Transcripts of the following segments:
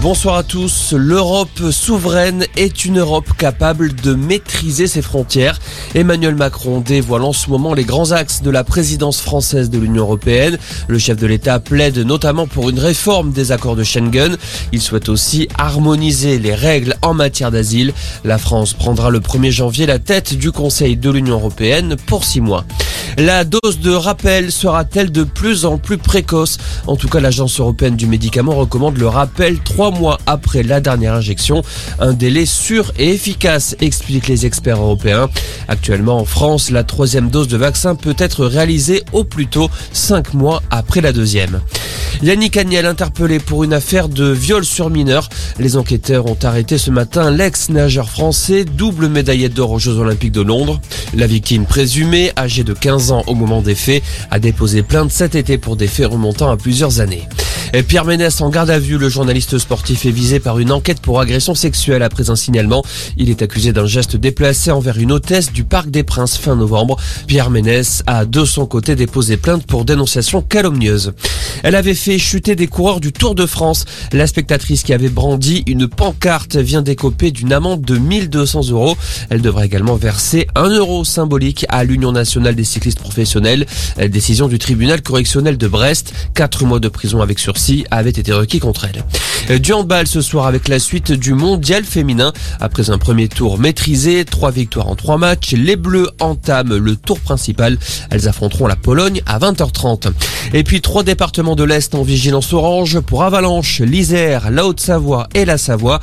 Bonsoir à tous. L'Europe souveraine est une Europe capable de maîtriser ses frontières. Emmanuel Macron dévoile en ce moment les grands axes de la présidence française de l'Union européenne. Le chef de l'État plaide notamment pour une réforme des accords de Schengen. Il souhaite aussi harmoniser les règles en matière d'asile. La France prendra le 1er janvier la tête du Conseil de l'Union européenne pour six mois. La dose de rappel sera-t-elle de plus en plus précoce? En tout cas, l'Agence européenne du médicament recommande le rappel trois mois après la dernière injection. Un délai sûr et efficace, expliquent les experts européens. Actuellement, en France, la troisième dose de vaccin peut être réalisée au plus tôt cinq mois après la deuxième. Yannick Agnel interpellé pour une affaire de viol sur mineur. Les enquêteurs ont arrêté ce matin l'ex-nageur français, double médaillé d'or aux Jeux Olympiques de Londres. La victime présumée, âgée de 15 ans au moment des faits, a déposé plainte cet été pour des faits remontant à plusieurs années. Pierre Ménès en garde à vue, le journaliste sportif est visé par une enquête pour agression sexuelle après un signalement. Il est accusé d'un geste déplacé envers une hôtesse du Parc des Princes fin novembre. Pierre Ménès a de son côté déposé plainte pour dénonciation calomnieuse. Elle avait fait chuter des coureurs du Tour de France. La spectatrice qui avait brandi une pancarte vient d'écoper d'une amende de 1200 euros. Elle devra également verser un euro symbolique à l'Union nationale des cyclistes professionnels. Décision du tribunal correctionnel de Brest. Quatre mois de prison avec sursis avait été requis contre elle. Du handball ce soir avec la suite du mondial féminin. Après un premier tour maîtrisé, trois victoires en trois matchs, les Bleus entament le tour principal. Elles affronteront la Pologne à 20h30. Et puis trois départements de l'Est en vigilance orange pour Avalanche, l'Isère, la Haute-Savoie et la Savoie.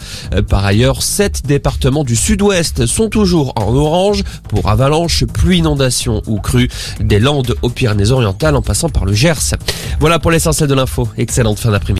Par ailleurs, sept départements du Sud-Ouest sont toujours en orange pour avalanche, pluie, inondation ou crue, des Landes aux Pyrénées-Orientales en passant par le Gers. Voilà pour l'essentiel de l'info. Excellente fin d'après-midi.